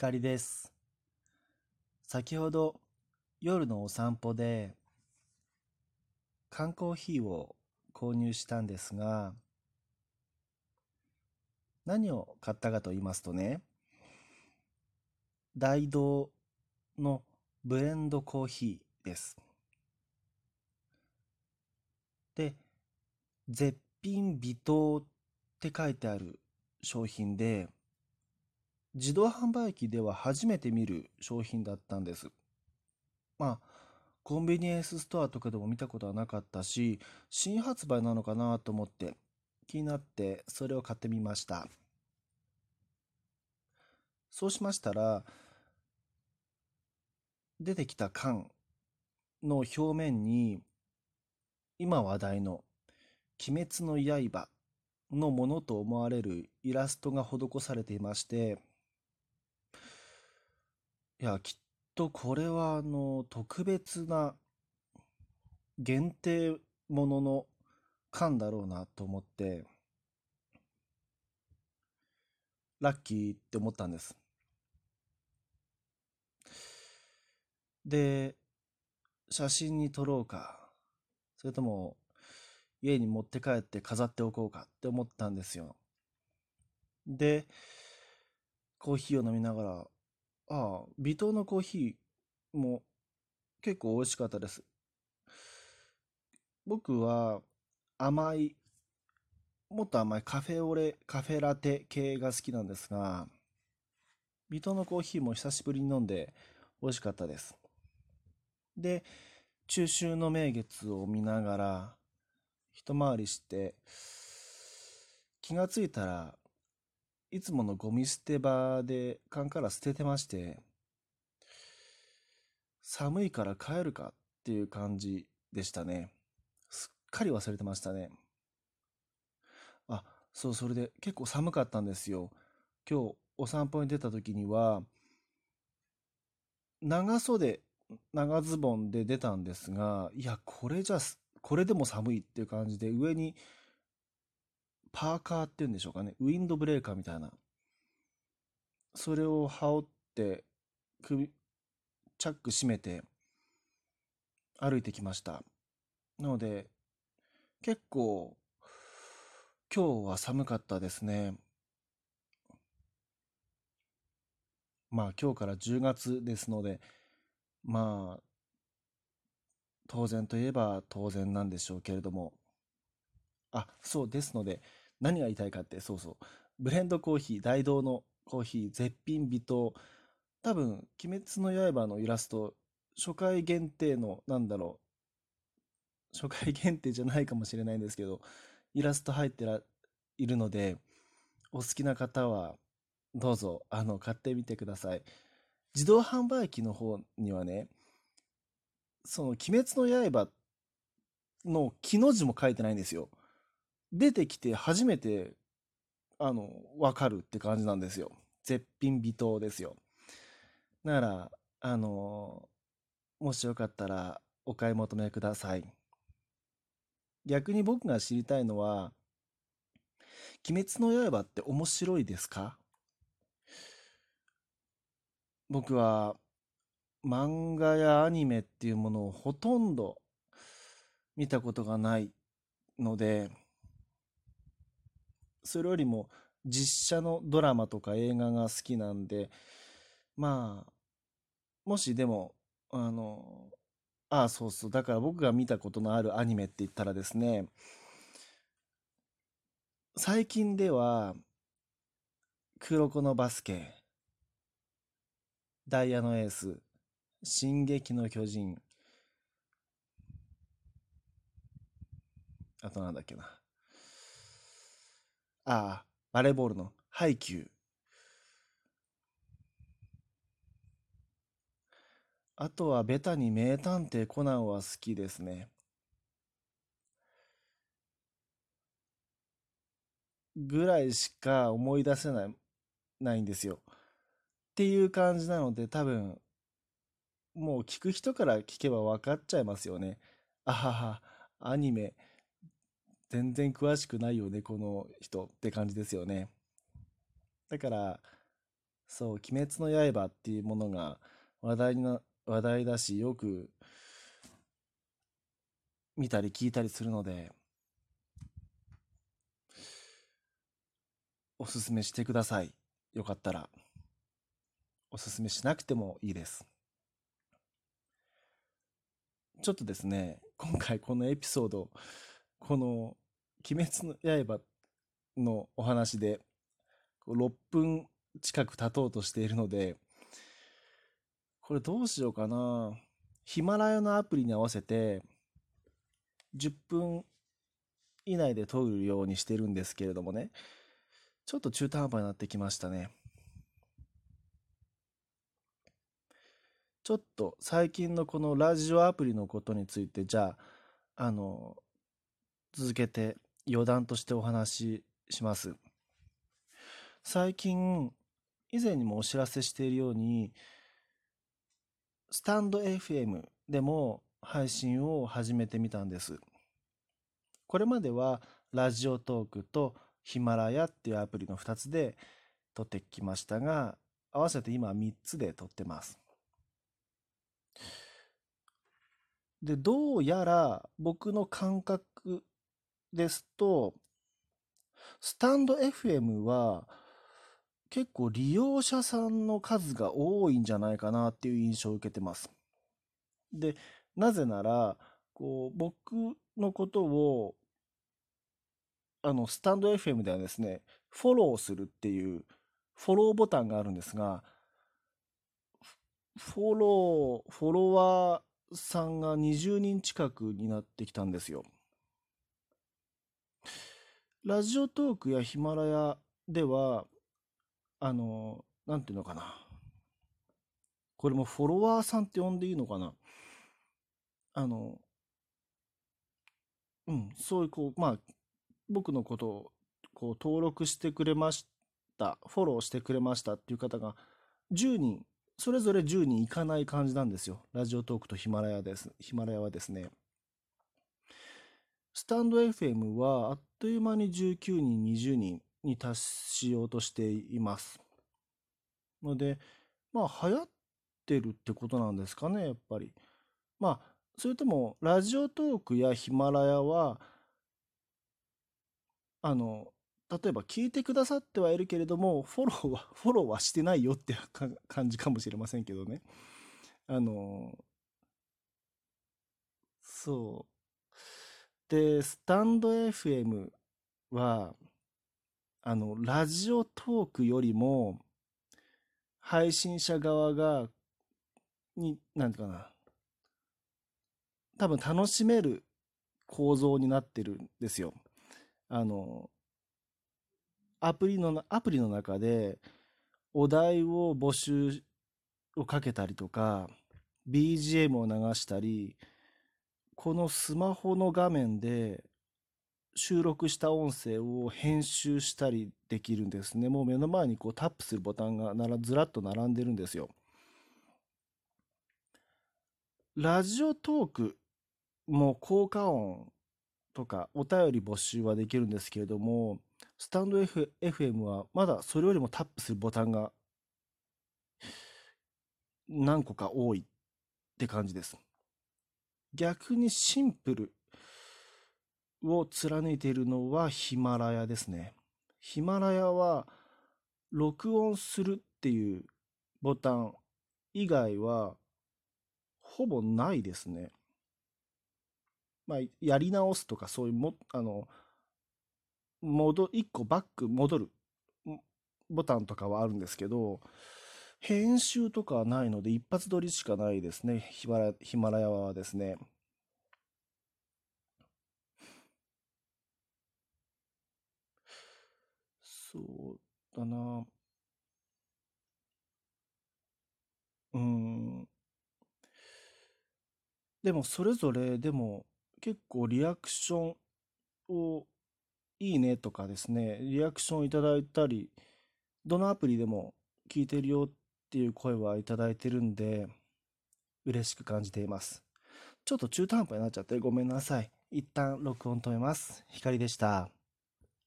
光です。先ほど夜のお散歩で缶コーヒーを購入したんですが何を買ったかと言いますとね大道のブレンドコーヒーです。で絶品微糖って書いてある商品で自動販売機では初めて見る商品だったんです。まあ、コンビニエンスストアとかでも見たことはなかったし、新発売なのかなと思って気になってそれを買ってみました。そうしましたら、出てきた缶の表面に今話題の鬼滅の刃のものと思われるイラストが施されていましていや、きっとこれはあの特別な限定ものの缶だろうなと思ってラッキーって思ったんです。で、写真に撮ろうか、それとも家に持って帰って飾っておこうかって思ったんですよ。で、コーヒーを飲みながら、ああ、微糖のコーヒーも結構美味しかったです。僕は甘い、もっと甘いカフェオレ、カフェラテ系が好きなんですが、微糖のコーヒーも久しぶりに飲んで美味しかったです。で、中秋の名月を見ながら、一回りして、気がついたらいつものゴミ捨て場で缶から捨ててまして、寒いから帰るかっていう感じでしたね。すっかり忘れてましたね。あ、そう、それで結構寒かったんですよ。今日お散歩に出た時には、長袖、長ズボンで出たんですが、いや、これじゃ、これでも寒いっていう感じで、上にパーカーっていうんでしょうかね。ウィンドブレーカーみたいな。それを羽織って、首、チャック閉めて、歩いてきました。なので、結構、今日は寒かったですね。まあ今日から10月ですので、まあ、当然といえば当然なんでしょうけれども、あ、そうですので、何が言いたいかって、そうそう。ブレンドコーヒー、大道のコーヒー、絶品微糖。多分、鬼滅の刃のイラスト、初回限定の、なんだろう。初回限定じゃないかもしれないんですけど、イラスト入ってら、いるので、お好きな方は、どうぞ、あの、買ってみてください。自動販売機の方にはね、その、鬼滅の刃の木の字も書いてないんですよ。出てきて初めて、あの、わかるって感じなんですよ。絶品微糖ですよ。なら、あの、もしよかったらお買い求めください。逆に僕が知りたいのは、鬼滅の刃って面白いですか？僕は漫画やアニメっていうものをほとんど見たことがないので、それよりも実写のドラマとか映画が好きなんで、まあ、もしでも、あの、ああ、そうそう。だから僕が見たことのあるアニメって言ったらですね、最近では、黒子のバスケ、ダイヤのエース、進撃の巨人、あとなんだっけな。ああ、バレーボールのハイキュー。あとはベタに名探偵コナンは好きですね。ぐらいしか思い出せない、ないんですよ。っていう感じなので多分、もう聞く人から聞けば分かっちゃいますよね。あはは、アニメ。全然詳しくないよね、この人って感じですよね。だから、そう、鬼滅の刃っていうものが話題な、話題だし、よく見たり聞いたりするので、おすすめしてください。よかったら。おすすめしなくてもいいです。ちょっとですね、今回このエピソード、この鬼滅の刃のお話で6分近く経とうとしているので、これどうしようかな。ヒマラヤのアプリに合わせて10分以内で撮るようにしてるんですけれどもね、ちょっと中途半端になってきましたね。ちょっと最近のこのラジオアプリのことについて、じゃあ、あの、続けて余談としてお話しします。最近、以前にもお知らせしているように、スタンド FM でも配信を始めてみたんです。これまではラジオトークとヒマラヤっていうアプリの2つで撮ってきましたが、合わせて今3つで撮ってます。で、どうやら僕の感覚ですと、スタンド FM は結構利用者さんの数が多いんじゃないかなっていう印象を受けてます。で、なぜなら、こう、僕のことを、あの、スタンド FM ではですね、フォローするっていうフォローボタンがあるんですが、フォロー、フォロワーさんが20人近くになってきたんですよ。ラジオトークやヒマラヤでは、あの、なんていうのかな。これもフォロワーさんって呼んでいいのかな。あの、うん、そういう、こう、まあ、僕のことを、こう、登録してくれました、フォローしてくれましたっていう方が、10人、それぞれ10人いかない感じなんですよ。ラジオトークとヒマラヤです。ヒマラヤはですね。スタンド FM はあっという間に19人、20人に達しようとしています。ので、まあ流行ってるってことなんですかね、やっぱり。まあ、それとも、ラジオトークやヒマラヤは、あの、例えば聞いてくださってはいるけれども、フォローは、フォローはしてないよって感じかもしれませんけどね。あの、そう。で、スタンド FM は、あの、ラジオトークよりも、配信者側が、に、なんていうかな、多分楽しめる構造になってるんですよ。あの、アプリの、アプリの中で、お題を募集をかけたりとか、BGM を流したり、このスマホの画面で収録した音声を編集したりできるんですね。もう目の前にこうタップするボタンがならずらっと並んでるんですよ。ラジオトークも効果音とかお便り募集はできるんですけれども、スタンド、F、FM はまだそれよりもタップするボタンが何個か多いって感じです。逆にシンプルを貫いているのはヒマラヤですね。ヒマラヤは録音するっていうボタン以外はほぼないですね。まあ、やり直すとかそういうも、あの、戻、一個バック戻るボタンとかはあるんですけど、編集とかはないので、一発撮りしかないですね。ヒマラヒマラヤはですね。そうだな。うん。でも、それぞれ、でも、結構リアクションを、いいねとかですね、リアクションいただいたり、どのアプリでも聞いてるよっていう声はいただいてるんで、嬉しく感じています。ちょっと中途半端になっちゃってごめんなさい。一旦録音止めます。光でした。